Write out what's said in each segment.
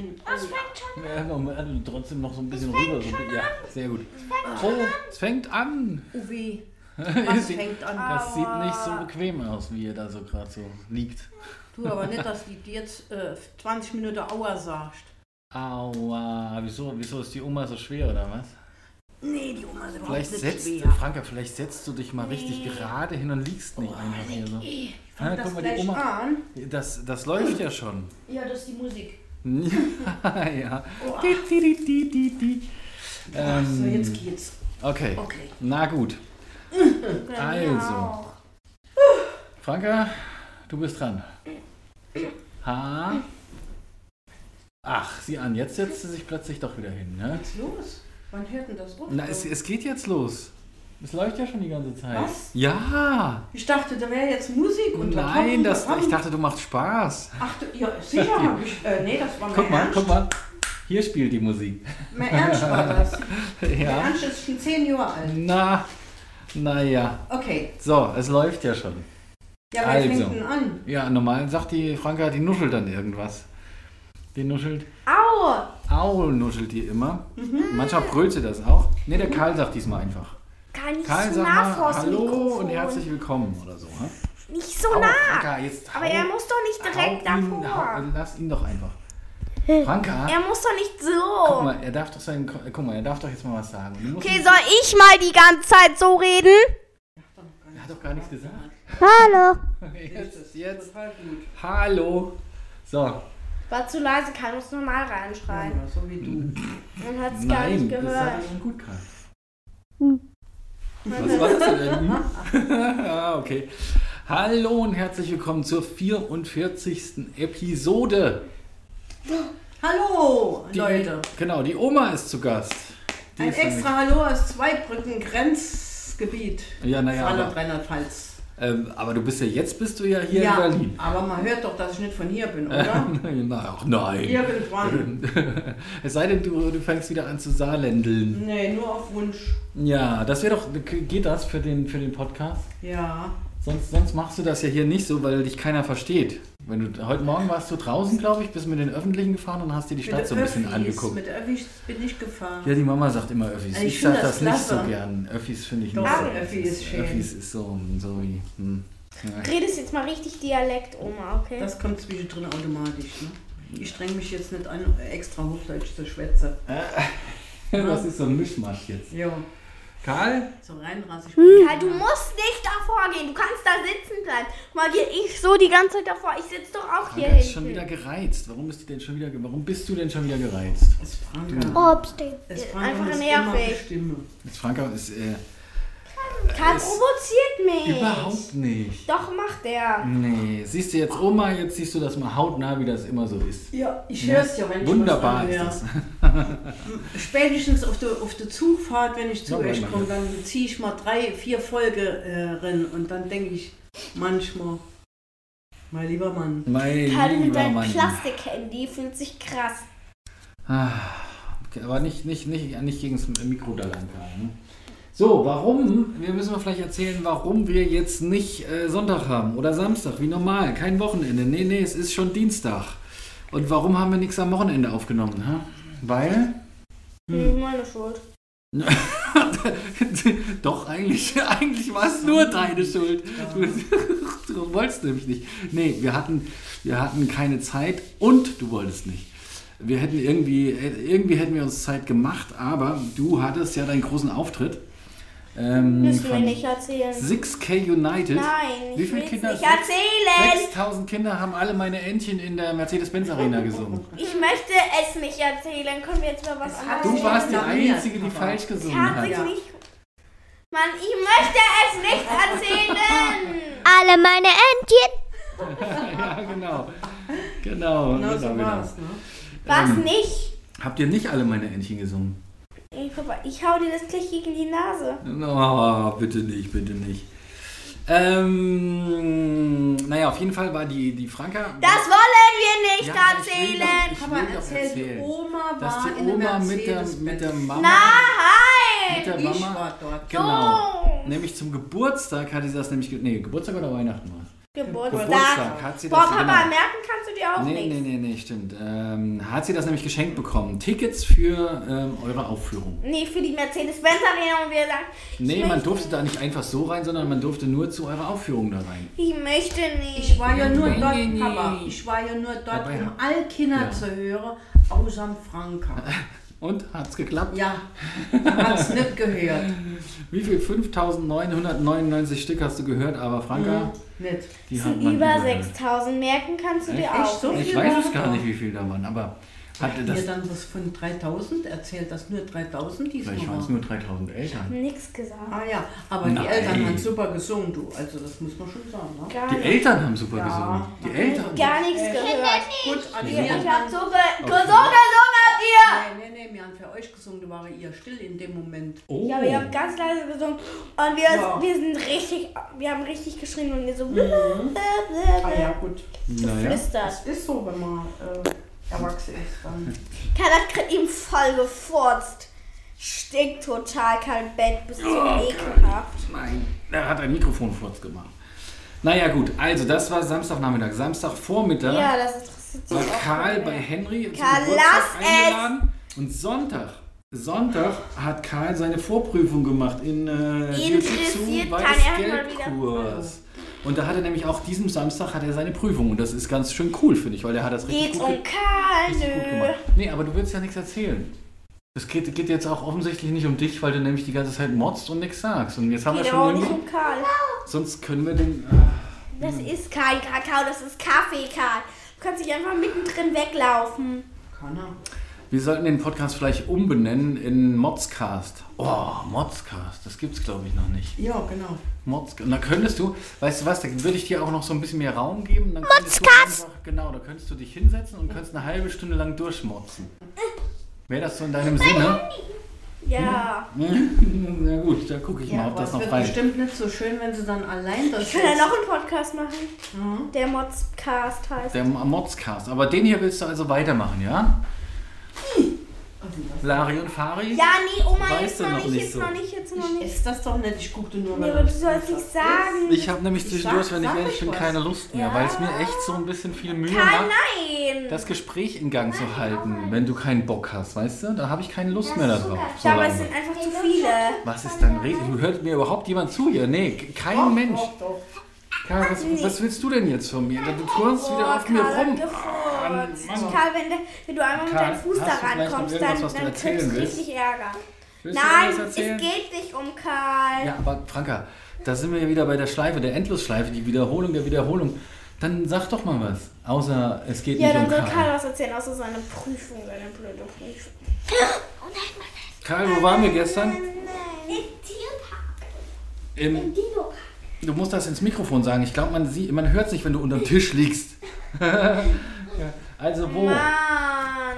hin. Das Oh, fängt schon Ja, Moment, trotzdem noch so ein bisschen rüber. So, ja, sehr gut. Oh, es fängt an. oh weh. Es Was fängt an? Das sieht nicht so bequem aus, wie ihr da so gerade so liegt. Du aber nicht, dass die dir jetzt äh, 20 Minuten Aua sagst. Aua, wieso, wieso ist die Oma so schwer oder was? Nee, die Oma ist überhaupt Vielleicht nicht setzt, schwer. Franka, vielleicht setzt du dich mal richtig gerade hin und liegst nicht einfach hier so. Ich Ah, fang das guck mal, die Oma- an. Das, das läuft ja schon. Ja, das ist die Musik. ja. Oh. Di, di, di, di. Ach, so, Ähm, jetzt geht's. okay, Okay. na gut. Also, Franka, du bist dran. H. Ach, sieh an, jetzt setzt sie sich plötzlich doch wieder hin. Ne? Was ist los? Wann hört denn das auf? Na, es, es geht jetzt los. Es läuft ja schon die ganze Zeit. Was? Ja. ich dachte, da wäre jetzt Musik und da Nein, das, da ich dachte, du machst Spaß. Ach, du, ja, sicher hab ich. Äh, nee, das war mein Guck mal, Ernst. guck mal. Hier spielt die Musik. Mein Ernst war das. Mein Ja. Ernst ist schon 10 Jahre alt. Na, naja. Okay. So, es läuft ja schon. Ja, wer Also. fängt denn an? Ja, normal sagt die Franka, die nuschelt dann irgendwas. Die nuschelt. Au! Au, nuschelt die immer. Mhm. Manchmal brüllt sie das auch. Ne, der Karl sagt diesmal einfach. Kann ich Karl, so nah vors Hallo Mikrofon. und herzlich willkommen oder so. Ne? Nicht so Au, nah. Franka, jetzt Aber hau- er muss doch nicht direkt hau ihn, davor. hau, Lass ihn doch einfach. Franka, Er muss doch nicht guck so. mal, er darf doch sein, guck mal, er darf doch jetzt mal was sagen. Okay, soll ich mal die ganze Zeit so reden? er hat doch gar nichts gesagt. Hallo. Jetzt, jetzt. Total gut. Hallo. So, War zu leise, kann uns normal reinschreien. Ja, so wie du. Man hat es gar nicht das gehört. er schon gut Karl. Was war das denn? ah, okay. Hallo und herzlich willkommen zur 44. Episode. Hallo, Die, Leute. Genau, die Oma ist zu Gast. Die Ein extra Hallo aus Zweibrücken Grenzgebiet. nämlich- Ja, naja, Rheinland-Pfalz. Ähm, aber du bist ja jetzt bist du ja hier Ja, in Berlin. aber man hört doch, dass ich nicht von hier bin, oder? Na, ach nein. Irgendwann. es sei denn, du, du fängst wieder an zu saarländeln. Nee, nur auf Wunsch. Ja, das wäre doch. Geht das für den, für den Podcast? Ja. Sonst, sonst machst du das ja hier nicht so, weil dich keiner versteht. Wenn du, heute Morgen warst du draußen, glaube ich, bist mit den Öffentlichen gefahren und hast dir die Stadt so ein bisschen Öffis, angeguckt. Mit Öffis bin ich gefahren. Ja, die Mama sagt immer Öffis. Ich Ich, find sag das das, nicht so gern. Öffis finde ich Doch, nicht so. Öffi ist schön. Öffis ist so, so wie. Hm. Ja. Redest jetzt mal richtig Dialekt, Oma, okay? Das kommt zwischendrin automatisch. Ne? Ich streng mich jetzt nicht an, extra Hochdeutsch zu schwätzen. Das ist so ein Mischmasch jetzt. Jo, Karl? so reinrassig. Karl, du musst nicht davor gehen. Du kannst da sitzen bleiben. Mal gehe ich so die ganze Zeit davor. Ich sitze doch auch hier Franka ist hinten. schon wieder gereizt. Warum ist die denn schon wieder, warum bist du denn schon wieder gereizt? Es Franka. Obstee. Es Einfach Franka muss nervig. immer bestimmen. Jetzt Franka ist äh, Karl provoziert mich. überhaupt nicht. Doch, macht der. Nee, siehst du jetzt Oma, jetzt siehst du das mal hautnah, wie das immer so ist. Ja, ich höre es ja, wenn Wunderbar ich ist was das. Spätestens auf der, auf der Zugfahrt, wenn ich zu Ja, euch komme, dann ziehe ich mal drei, vier Folgen äh, rein und dann denke ich manchmal, mein lieber Mann, Mein Karl mit deinem. Plastikhandy fühlt sich krass. Ah, okay, aber nicht, nicht, nicht, nicht gegen das Mikro da lang Karl, ne? So, warum? Wir müssen mal vielleicht erzählen, warum wir jetzt nicht äh, Sonntag haben oder Samstag, wie normal, kein Wochenende. Nee, nee, es ist schon Dienstag. Und warum haben wir nichts am Wochenende aufgenommen? Ha? Weil? Hm. Meine Schuld. Doch, eigentlich, eigentlich war es nur deine Schuld. Du, du wolltest nämlich nicht. Nee, wir hatten, wir hatten keine Zeit und du wolltest nicht. Wir hätten irgendwie, irgendwie hätten wir uns Zeit gemacht, aber du hattest ja deinen großen Auftritt. Ähm, Müssen wir nicht erzählen. 6K United. Nein, Wie ich viele Kinder? nicht erzählen. 6000 Kinder haben alle meine Entchen in der Mercedes-Benz Arena gesungen. Ich möchte es nicht erzählen. Können wir jetzt mal was anderes Du warst die Einzige, die falsch gesungen hat. Ja. nicht... Mann, ich möchte es nicht erzählen. Alle meine Entchen. Ja, genau. Genau, genau genau, so genau. war es. Ne? Was Ähm. nicht? Habt ihr nicht alle meine Entchen gesungen? Ich, Papa, ich hau dir das gleich gegen die Nase. Oh, bitte nicht, bitte nicht. Ähm, naja, auf jeden Fall war die, die Franka. Das wollen wir nicht Ja, aber ich will erzählen. doch- Ich Papa will doch erzählt, erzählen, die Oma dass war die in der Oma mit der, mit der Mama. Nein. Mit der Ich Mama. war dort. Genau. So. Nämlich zum Geburtstag hatte sie das nämlich. Nee, Geburtstag oder Weihnachten war? Geburtstag. Geburtstag hat sie Boah, das Papa, genau. merken kannst dir auch Nee, nichts. nee, nee, nee, stimmt. Ähm, hat sie das nämlich geschenkt bekommen. Tickets für ähm, eure Aufführung. Nee, für die Mercedes-Benz Arena und wir sagen, Nee, man durfte da nicht einfach so rein, sondern man durfte nur zu eurer Aufführung da rein. Ich möchte nicht. Ich war ja nur Nee, dort, nee, nee. Papa, ich war ja nur dort, Dabei um hat- alle Kinder Ja. zu hören, außer Franka. Und hat's geklappt? Ja, hat's nicht gehört. Wie viel? 5999 Stück hast du gehört, aber Franka, Nicht. die Es sind über überhört. 6000. Merken kannst du dir Echt? auch. So Ich viel weiß es gar nicht, wie viel da waren, aber Hat das. mir dann was von 3000 erzählt, dass nur 3000 diesmal Vielleicht waren es nur 3000 Eltern. Nichts gesagt. Ah ja, aber Nein. die Eltern haben super gesungen, du. Also das muss man schon sagen. Ne? Gar Die nicht. Eltern haben super Ja. gesungen. Die Eltern. Gar nichts gehört. Gut, Ich Eltern. hab so ge gesungen, gesungen habt ihr! Nee, nee, nee, wir haben für euch gesungen, da war ihr still in dem Moment. Oh. Ja, wir haben ganz leise gesungen und wir, Ja. wir sind richtig, wir haben richtig geschrien und wir so Ah ja, gut. naja. flüstert. Das ist so, wenn man äh, erwachsen ist. Dann. Karl hat gerade ihm voll gefurzt. Stinkt total, Karl Bett, bist so ekelhaft. Nein, er hat ein Mikrofonfurz gemacht. Naja, gut, also das war Samstagnachmittag. Samstagvormittag Ja, das interessiert sich war auch Karl bei Henry zum Karl, Geburtstag lass es! eingeladen. Und Sonntag, Sonntag hat Karl seine Vorprüfung gemacht in äh, Interessiert Jiu-Jitsu keinen, Und da hat er nämlich auch diesen Samstag hat er seine Prüfung und das ist ganz schön cool, finde ich, weil er hat das richtig Geht's gut, um ge Karl? richtig gut Nö. gemacht. Nee, aber du willst ja nichts erzählen. Es geht, geht jetzt auch offensichtlich nicht um dich, weil du nämlich die ganze Zeit motzt und nichts sagst. Und jetzt haben wir Geht schon auch nicht um Karl. sonst können wir den... Das ist kein Kakao, das ist Kaffee, Karl. Du kannst dich einfach mittendrin weglaufen. Kann er. Wir sollten den Podcast vielleicht umbenennen in Modscast. Oh, Modscast, das gibt's glaube ich noch nicht. Ja, genau. Modscast. Und da könntest du, weißt du was, da würde ich dir auch noch so ein bisschen mehr Raum geben. Dann könntest du einfach, genau, da könntest du dich hinsetzen und könntest eine halbe Stunde lang durchmotzen. Wäre das so in deinem Sinne? Ja. Na gut, da gucke ich Ja, mal, ob das es noch wird frei bestimmt nicht so schön, wenn sie dann allein das Ich kann ja noch einen Podcast machen, Mhm. der Modscast heißt. Der Modscast. Aber den hier willst du also weitermachen, ja? Lari und Fari? Ja, nee, Oma, Weißt jetzt du noch noch nicht, nicht jetzt so. noch nicht, jetzt noch Ich nicht. esse das doch nicht, ich guckte nur, Nee, weil aber das du sollst was nicht ist. sagen. Ich habe nämlich Ich zwischendurch, sag- wenn ich ehrlich ich bin, keine Lust mehr, Ja. weil es mir echt so ein bisschen viel Mühe macht, nein. das Gespräch in Gang zu halten, wenn du keinen Bock hast, weißt du? Da habe ich keine Lust mehr darauf. So Ja, aber es sind einfach zu viele. Was ist dann Rede? Hört mir überhaupt jemand zu hier? Nee, kein Mensch. Doch, doch. Karl, was, was willst du denn jetzt von mir? Du turnst wieder auf mir rum. gefurzt. Mann. Karl, wenn, du- wenn du einmal mit Karl, deinem Fuß da rankommst, dann, dann kriegst du willst? richtig Ärger. Willst Nein, es geht nicht um Karl. Ja, aber Franka, da sind wir ja wieder bei der Schleife, der Endlosschleife, die Wiederholung der Wiederholung. Dann sag doch mal was. Außer es geht Ja, nicht dann um soll Karl. Karl was erzählen, außer seine Prüfung, seine blöde Prüfung. Karl, wo waren wir gestern? Im, Dino. du musst das ins Mikrofon sagen. Ich glaube, man, sieht- man hört es nicht, wenn du unterm Tisch liegst. Also wo? Mann.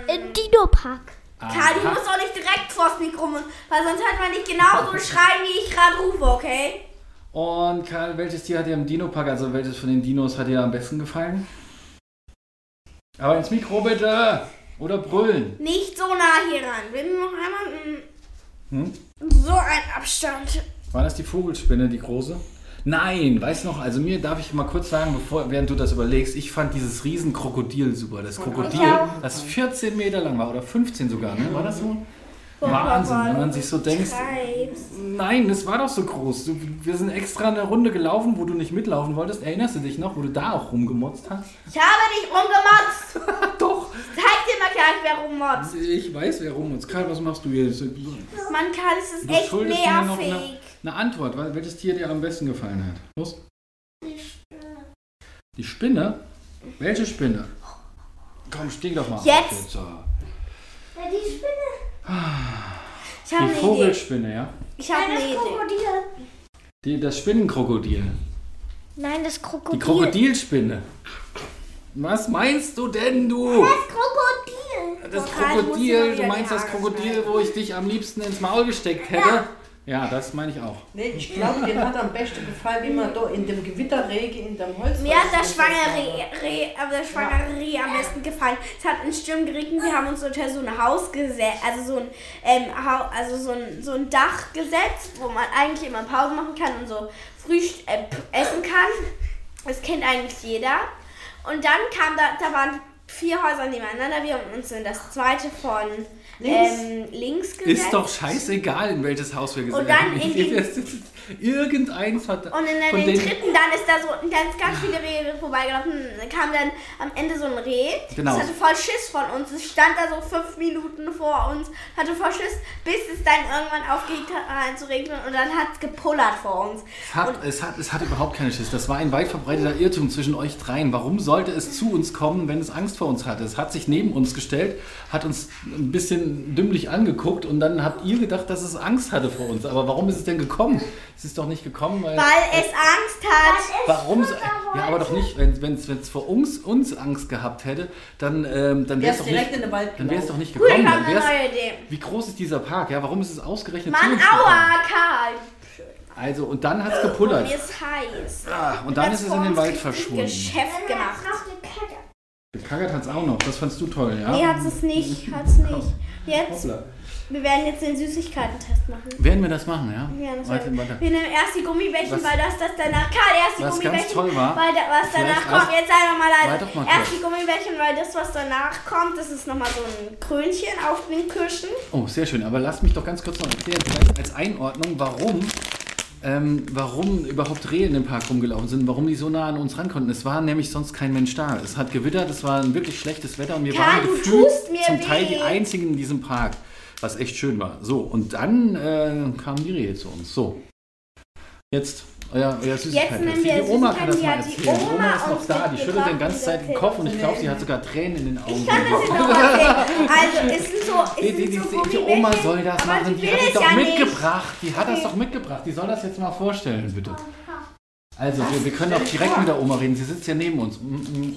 Im Dino-Park. Karl, du musst doch nicht direkt vors Mikro, weil sonst hört man nicht genauso schreien, wie ich gerade rufe, okay? Und Karl, welches Tier hat dir im Dino-Park, also welches von den Dinos hat dir am besten gefallen? Aber ins Mikro bitte! Oder brüllen. Nicht so nah hier ran. Wenn du noch einmal Hm? mm, so ein Abstand. War das die Vogelspinne, die große? Nein, weißt noch, also mir darf ich mal kurz sagen, bevor, während du das überlegst, ich fand dieses Riesenkrokodil super. Das Krokodil, Ich auch. das 14 Meter lang war oder 15 sogar, ne? War das so? Wahnsinn, wenn man sich so denkt. Nein, das war doch so groß. Wir sind extra eine Runde gelaufen, wo du nicht mitlaufen wolltest. Erinnerst du dich noch, wo du da auch rumgemotzt hast? Ich habe dich rumgemotzt. Mal gleich, wer rummotzt. Ich weiß, wer rumgemotzt. Karl, was machst du jetzt? Du Mann, Karl, es ist echt schuldest mir noch nervig. eine, eine Antwort, weil- welches Tier dir am besten gefallen hat. Los. Die Spinne? Welche Spinne? Komm, steh doch mal auf Jetzt. so. Ja, die Spinne. Ich habe Die eine Idee. Vogelspinne, ja? Ich habe eine Idee. Die, das Spinnenkrokodil. Nein, das Die Krokodil. Krokodilspinne. Was meinst du denn, du? Krokodil. Das Krokodil, du meinst das Krokodil, wo ich dich am liebsten ins Maul gesteckt hätte? Ja, das meine ich auch. Nee, ich glaube, dir hat am besten gefallen, wie man da in dem Gewitterregen in dem Holz. Mir hat das schwangere Reh, Reh, aber das schwangere Reh am besten gefallen. Es hat in Sturm geregnet, wir haben uns unter so ein Haus gesetzt, also so ein, ähm, also so ein, so ein Dach gesetzt, wo man eigentlich immer Pause machen kann und so früh äh, essen kann. Das kennt eigentlich jeder. Und dann kam da, da waren vier Häuser nebeneinander. Wir haben uns in das zweite von Links. ähm, links gesetzt. Ist doch scheißegal, in welches Haus wir gesehen Und dann haben. in den- Irgendeins hat. Und in von den, dritten, dann ist da so ganz, ganz viele Rehe vorbeigelaufen. Dann kam dann am Ende so ein Reh. Genau. Das hatte voll Schiss von uns. Es stand da so fünf Minuten vor uns, hatte voll Schiss, bis es dann irgendwann aufgehört hat zu regnen und dann hat es gepullert vor uns. Es hat, es, hat, es hat überhaupt keine Schiss. Das war ein weit verbreiteter Irrtum zwischen euch dreien. Warum sollte es zu uns kommen, wenn es Angst vor uns hatte? Es hat sich neben uns gestellt, hat uns ein bisschen dümmlich angeguckt und dann habt ihr gedacht, dass es Angst hatte vor uns. Aber warum ist es denn gekommen? Es ist doch nicht gekommen, weil. Weil es Angst hat. Warum? so- Ja, aber doch nicht, wenn es vor uns, uns Angst gehabt hätte, dann, ähm, dann wäre es doch nicht, dann wär's doch nicht Gut, ich gekommen. habe Dann wär's, neue Idee. wie groß ist dieser Park? Ja, warum ist es ausgerechnet zu Mann, aua, Karl. Also, und dann hat es Und gepullert. mir ist heiß. Ah, und dann ist es in den Wald verschwunden. Geschäft gemacht. Gekackert hat es auch noch. Das fandst du toll, ja? Nee, hat's es nicht. Hat's nicht. Jetzt, Hoppla. Wir werden jetzt den Süßigkeiten-Test machen. Werden wir das machen, ja? Ja, das warte, warte. Wir nehmen erst die Gummibärchen, Was- weil das, das danach. Karl, erst die was ganz Gummibärchen. toll war, Weil da, was danach kommt. erst- Jetzt sei doch mal leise. Doch mal erst kurz. die Gummibärchen, weil das, was danach kommt, das ist nochmal so ein Krönchen auf den Kirschen. Oh, sehr schön. Aber lasst mich doch ganz kurz noch erklären, vielleicht als Einordnung, warum, ähm, warum überhaupt Rehe in dem Park rumgelaufen sind, warum die so nah an uns ran konnten. Es war nämlich sonst kein Mensch da. Es hat gewittert, es war ein wirklich schlechtes Wetter und wir Karl, waren gefühlt zum Teil weh. die einzigen in diesem Park, was echt schön war. So, und dann äh, kamen die Rehe zu uns. So. Jetzt euer, euer Süßigkeiten. nehmen wir die Oma kann das mal erzählen. Die Oma Oma ist noch da, die schüttelt den mitgebracht, ganze Zeit den Kopf und ich glaube, sie hat sogar Tränen in den Augen. Ich kann das jetzt noch. Also, es sind so, es Die, die, sind die, so die, Oma soll das aber machen, die hat es es doch ja nicht. mitgebracht. Die hat das doch mitgebracht. Die soll das jetzt mal vorstellen, bitte. Also, wir, wir können auch direkt mit der Oma reden. Sie sitzt ja neben uns.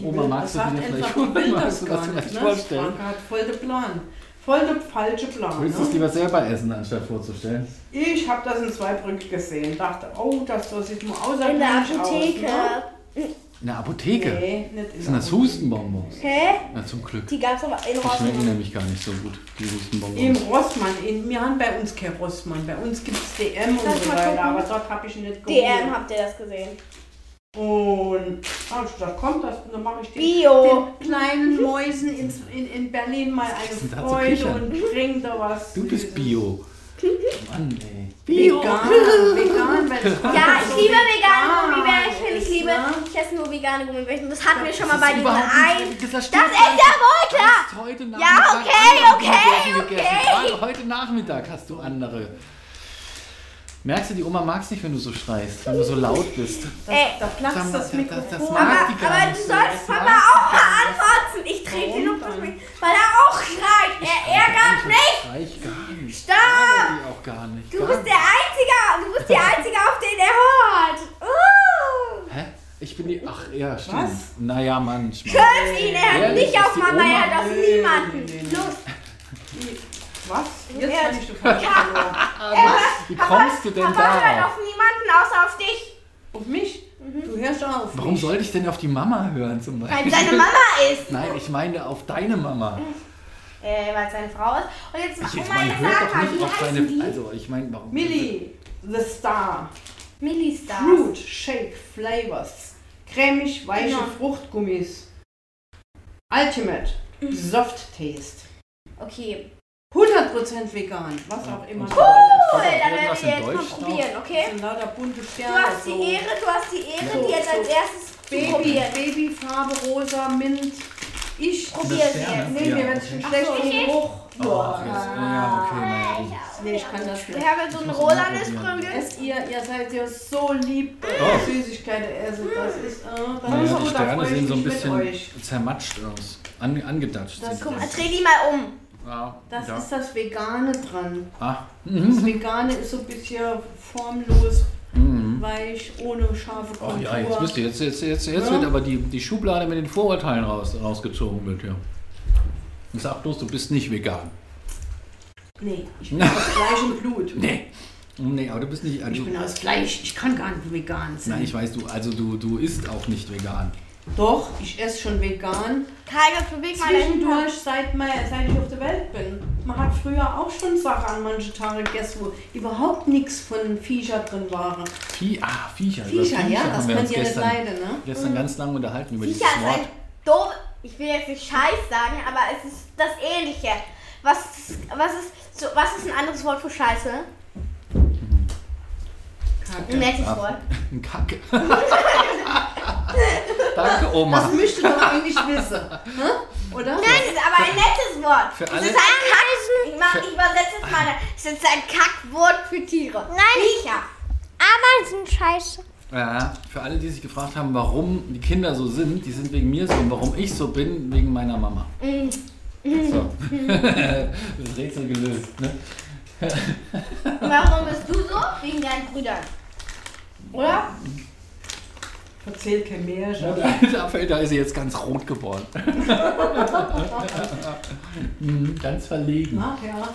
Oma, magst du das dir vielleicht, magst du das das vielleicht nicht. Ne? vorstellen? Frank hat voll den Plan. Voll der falsche Plan. Willst du es Ne? lieber selber essen, anstatt vorzustellen? Ich habe das in Zweibrück gesehen. Dachte, oh, das soll sich mal in der außergewöhnlich Apotheke. aus. Ne? In der Apotheke? Nee, nicht in Das sind das. Hustenbonbons. Hä? Na, zum Glück. Die gab's aber in Die schmecken Rossmann. nämlich gar nicht so gut, die Im Hustenbonbons. Rossmann, in, wir haben bei uns kein Rossmann. Bei uns gibt es DM und so weiter, aber dort habe ich nicht DM, habt ihr das gesehen? Und ah, ich dachte, komm, das, dann mache ich den, Bio. den kleinen Mäusen ins, in, in Berlin mal eine Freude und bring da was. Du bist Süßes. Bio. Mann, ey. Vegan, vegan, weil Ja, ich liebe vegane vegan Gummibärchen. Ich liebe, ne? ich esse nur vegane Gummibärchen. Das hatten wir schon mal bei diesem nicht- Das das ist ja wohl klar. Ja, okay, okay. Gerade heute Nachmittag hast du andere. Merkst du, die Oma mag es nicht, wenn du so schreist, wenn du so laut bist. Das, Ey. da platzt Das- das das- Mikrofon. das mag Aber, die gar aber nicht du so. sollst Das Papa mag die auch mal antworten. Ich trete ihn Warum nur dann? mit, weil er auch schreit. Er ärgert mich. Ich gar nicht. Stopp! Die auch gar nicht. Du gar bist der Einzige. Du bist die Einzige, auf den er hört. Uh. Hä? Ich bin die. Ach ja, stimmt. Was? Naja, manchmal. Küss ihn. Er hat Ehrlich, nicht auf die Mama, er hat auf niemanden. Los. Was? Jetzt Ja. kann ich du falsch verloren. Wie kommst du denn Papa hört darauf? auf niemanden außer auf dich. Auf mich? Du hörst doch auf Warum mich. sollte ich denn auf die Mama hören zum Weil Beispiel? seine Mama ist. Nein, ich meine auf deine Mama. Äh, weil es seine Frau ist. Und jetzt mach Ich, man jetzt hört doch nicht auf seine. die? Also, ich meine, warum. Millie, the Star. Millie Stars. Fruit Shake Flavors. Cremig, weiche Genau. Fruchtgummis. Ultimate. Soft Taste. Okay. 100% vegan. Was auch immer. Cool, dann da werden wir jetzt mal probieren, okay? Das sind lauter bunte Du Sterne. hast die so. Ehre, du hast die Ehre, So, die jetzt so als erstes Baby, probieren. Babyfarbe, rosa, Mint. Ich Probier Das sie Sterne. jetzt. Nee, Ja, mir wird schon schlecht so. Oh, ach, jetzt, ja, okay, naja. gut. Nee, ich kann das Wir nicht. haben jetzt so ein rosanes. Esst ihr, ihr seid ja so lieb, Oh. Süßigkeiten essen. Das ist, äh, das Naja, ist die gut, da Sterne ich sehen so ein bisschen zermatscht aus. An, angedatscht. Das Guck die. mal, dreh die mal um. Ja, Das ja. ist das Vegane dran. Ah. Das Vegane ist so ein bisschen formlos, Mhm. weich, ohne scharfe Oh Kontur. ja, jetzt wisst ihr, jetzt, jetzt, jetzt, jetzt Ja. wird aber die, die Schublade mit den Vorurteilen raus, rausgezogen wird, ja. Sag bloß, du bist nicht vegan. Nee, ich bin aus Fleisch und Blut. Nee. Nee, aber du bist nicht. Also, Ich bin aus Fleisch, ich kann gar nicht vegan sein. nein, ich weiß, du, also du, du isst auch nicht vegan. Doch, ich esse schon vegan. Kai, beweg mal Zwischendurch, seit, mal, seit ich auf der Welt bin. Man hat früher auch schon Sachen an manche Tage gegessen, wo überhaupt nichts von Viecher drin waren. Vie ah, Viecher. Viecher, ja, das haben wir könnt uns ihr nicht gestern, leiden, ne? gestern ganz lange unterhalten über dieses Viecher ist Wort. ein doof. Ich will jetzt nicht Scheiß sagen, aber es ist das Ähnliche. Was, was, ist, so, was ist ein anderes Wort für Scheiße? Ein Kacke. nettes Ah. Wort. Ein Kacke. Danke, Oma. Das müsste doch eigentlich wissen. Oder? Nein, das ist aber ein nettes Wort. Für es alle- ist ein Kack. Ich, mach, ich übersetze es mal. Es ist ein Kackwort für Tiere. Nein. Viecher. Ameisen scheiße. Ja, für alle, die sich gefragt haben, warum die Kinder so sind, die sind wegen mir so und warum ich so bin, wegen meiner Mama. Mm. So. das Rätsel gelöst. Ne? Warum bist du so? Wegen deinen Brüdern. Oder? Erzählt kein Märchen. Da, da ist sie jetzt ganz rot geworden. Mhm, ganz verlegen. Ach ja.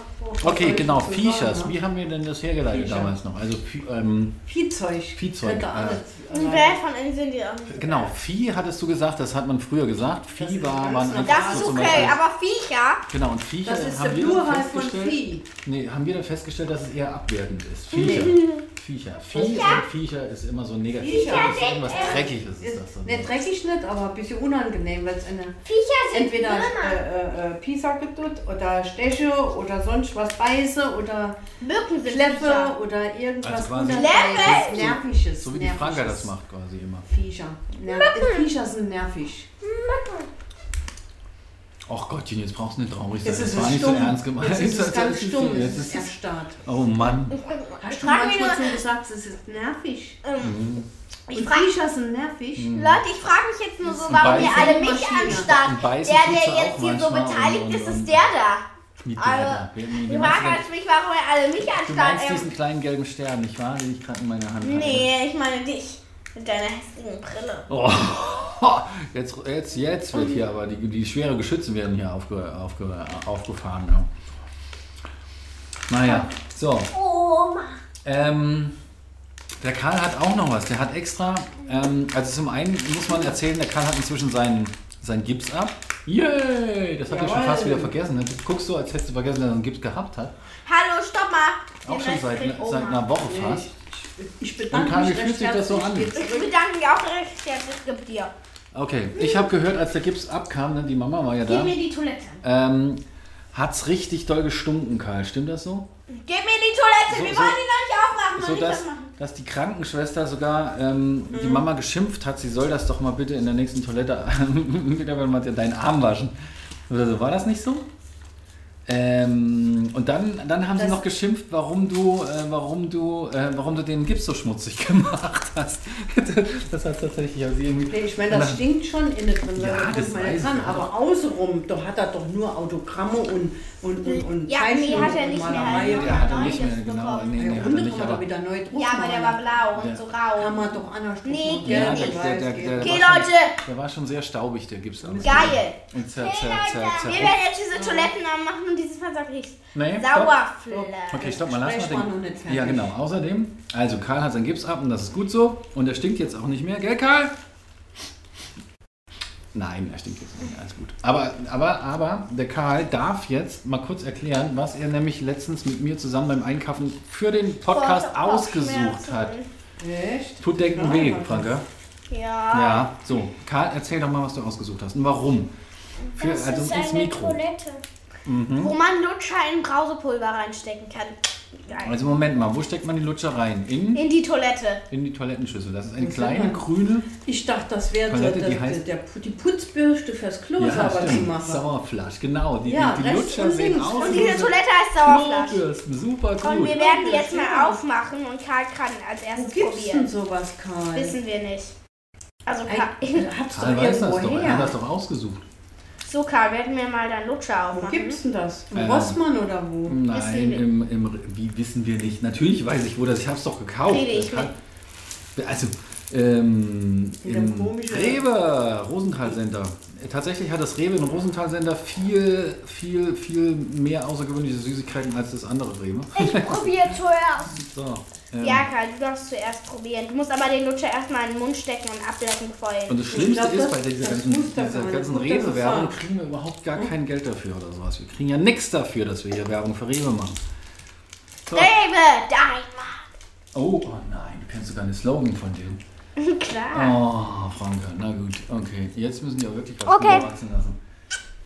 Okay, genau, Viechers. sagen, ne? Wie haben wir denn das hergeleitet Viecher. damals noch? Also, Vie- ähm, Viehzeug. Viehzeug, äh. Und wer von ihnen sind die auch nicht? genau, Vieh hattest du gesagt, das hat man früher gesagt. Vieh war, einfach Das ist okay, Beispiel- aber Viecher. Genau, und Viecher Das ist haben der wir Plural von festgestellt. Vieh. Nee, haben wir dann festgestellt, dass es eher abwertend ist. Viecher. Viecher. Vieh und Viecher ist immer so negativ. Viecher Das ist irgendwas Dreckiges ist das dann. Nicht dreckig nicht, aber ein bisschen unangenehm, weil es eine Viecher sind entweder äh, äh, äh, Pisa getut oder Steche oder sonst was beiße oder Mücken sind Schleppe Viecher. oder irgendwas Also Schleppe? Nerviges. So wie die Nerviges. Franka das macht quasi immer. Viecher. Ner Viecher sind nervig. Och Gottchen, jetzt brauchst du nicht traurig sein. Jetzt Das ist war es nicht stumm. so ernst gemeint. Jetzt ist es ganz stumm. Jetzt ist es, erstarrt. oh Mann. Hast Ich du frage mich manchmal nur, so gesagt, es ist nervig? ähm, ich Und frage Viecher sind nervig. Leute, ich frage mich jetzt nur so, warum ihr alle mich anstarrt. Der, der jetzt hier so beteiligt und- ist, und- ist der da. Also, Die Frage du ist mich, warum ihr alle mich Du anstarrt. meinst Ähm, diesen kleinen gelben Stern, nicht wahr? Den ich gerade in meiner Hand habe. nee, ich meine dich. Mit deiner hässlichen Brille. Oh, jetzt, jetzt, jetzt wird hier aber, die, die schwere Geschütze werden hier aufge, aufge, aufgefahren. Ja. Naja, so. Ähm, der Karl hat auch noch was. Der hat extra, ähm, also zum einen muss man erzählen, der Karl hat inzwischen seinen, seinen Gips ab. Yay! Das hat er schon fast wieder vergessen. Du guckst so, als hättest du vergessen, dass er einen Gips gehabt hat. Hallo, stopp mal. Auch schon seit, kriegt seit einer Woche fast. Ich, bedanke Und Karl, mich fühlt recht sich das so herzlich. an? Ich bedanke mich auch recht herzlich. Gib dir. Okay, ich habe gehört, als der Gips abkam, ne, die Mama war ja Gib da, mir die Toilette. ähm, hat's richtig doll gestunken, Karl. Stimmt das so? Gib mir die Toilette. So- Wir so- wollen die noch nicht aufmachen. So dass, dass die Krankenschwester sogar ähm, die Mhm. Mama geschimpft hat, sie soll das doch mal bitte in der nächsten Toilette wieder mal deinen Arm waschen. Oder so, war das nicht so? Ähm, und dann, dann haben sie Das- noch geschimpft, warum du, äh, warum du, äh, warum du den Gips so schmutzig gemacht hast. das hat tatsächlich also irgendwie. Nee, ich meine, das stinkt schon innen drin, Ja, da das nicht dran. Aber außenrum, doch hat er doch nur Autogramme und, und, und, und Ja, nee, hat er und nicht mehr. Malerei. Ja, Der hatte Neues nicht mehr, genau. Nee, nee, Ja, hat er Hunde nicht, kann aber. wieder neu drucken. Ja, aber der war blau und so Kann rau. man doch anders. Nee, Ja, geht ich nicht. Der- der- der- Okay, war schon- Leute. Der war schon sehr staubig, der Gips. Geil. Und zer, zer, zer, zer, Wir werden jetzt diese Toilettennamen machen und dieses Mal sag ich Nee. Sauerfleisch. Okay, stopp mal, lass mal den. Ja, genau. Außerdem, also Karl hat seinen Gips ab und das ist gut so. Und er stinkt jetzt auch nicht mehr, gell, Karl? Nein, er stinkt jetzt nicht alles gut. Aber, aber, aber, der Karl darf jetzt mal kurz erklären, was er nämlich letztens mit mir zusammen beim Einkaufen für den Podcast ausgesucht hat. Echt? Tut denken Ja, weh. Franka. Ja. Ja, so. Karl, erzähl doch mal, was du ausgesucht hast und warum. Für, Das also ist ins eine Mikro. Toilette. Wo man Lutscher in Brausepulver reinstecken kann. Geil. Also Moment mal, wo steckt man die Lutscher rein? In, In die Toilette. in die Toilettenschüssel. Das ist eine Was kleine denn? grüne Ich dachte, das wäre so Toilette, die der, heißt- der, die Putzbürste fürs Klo sauber zu machen. Sauerflasch, genau. Die, Ja, die, die Lutscher und sehen aus Und diese Toilette heißt Sauerflasch. Klobürsten. Super gut. Und wir werden die jetzt Ja. mal aufmachen und Karl kann als Wo erstes gibt's denn probieren. sowas, Karl? Wissen wir nicht. Also Karl, doch Karl weiß das doch. Er hat das doch ausgesucht. So Karl, werden wir mal deinen Lutscher Wo aufmachen. gibt's denn das? Im Ähm, Rossmann oder wo? Nein, im, im, wie wissen wir nicht. Natürlich weiß ich, wo das Ich habe es doch gekauft. Rede ich kann- Also, ähm, im Rewe, Rosenthal Center. Äh, Tatsächlich hat das Rewe im Rosenthal Center viel, viel, viel mehr außergewöhnliche Süßigkeiten als das andere Rewe. Ich probiere zuerst. So, ähm, Ja, Karl, du darfst zuerst probieren. Du musst aber den Lutscher erstmal in den Mund stecken und ablecken bevor er Und das Schlimmste glaub, ist, bei dieser ganzen, dieser ganzen Rewe-Werbung kriegen wir überhaupt gar kein Geld dafür oder sowas. Wir kriegen ja nichts dafür, dass wir hier Werbung für Rewe machen. So. Rewe, dein Oh, oh nein, du kennst sogar den Slogan von dem. Mann. Klar. Oh, Franke, na gut, okay. Jetzt müssen wir wirklich was Okay. wachsen lassen.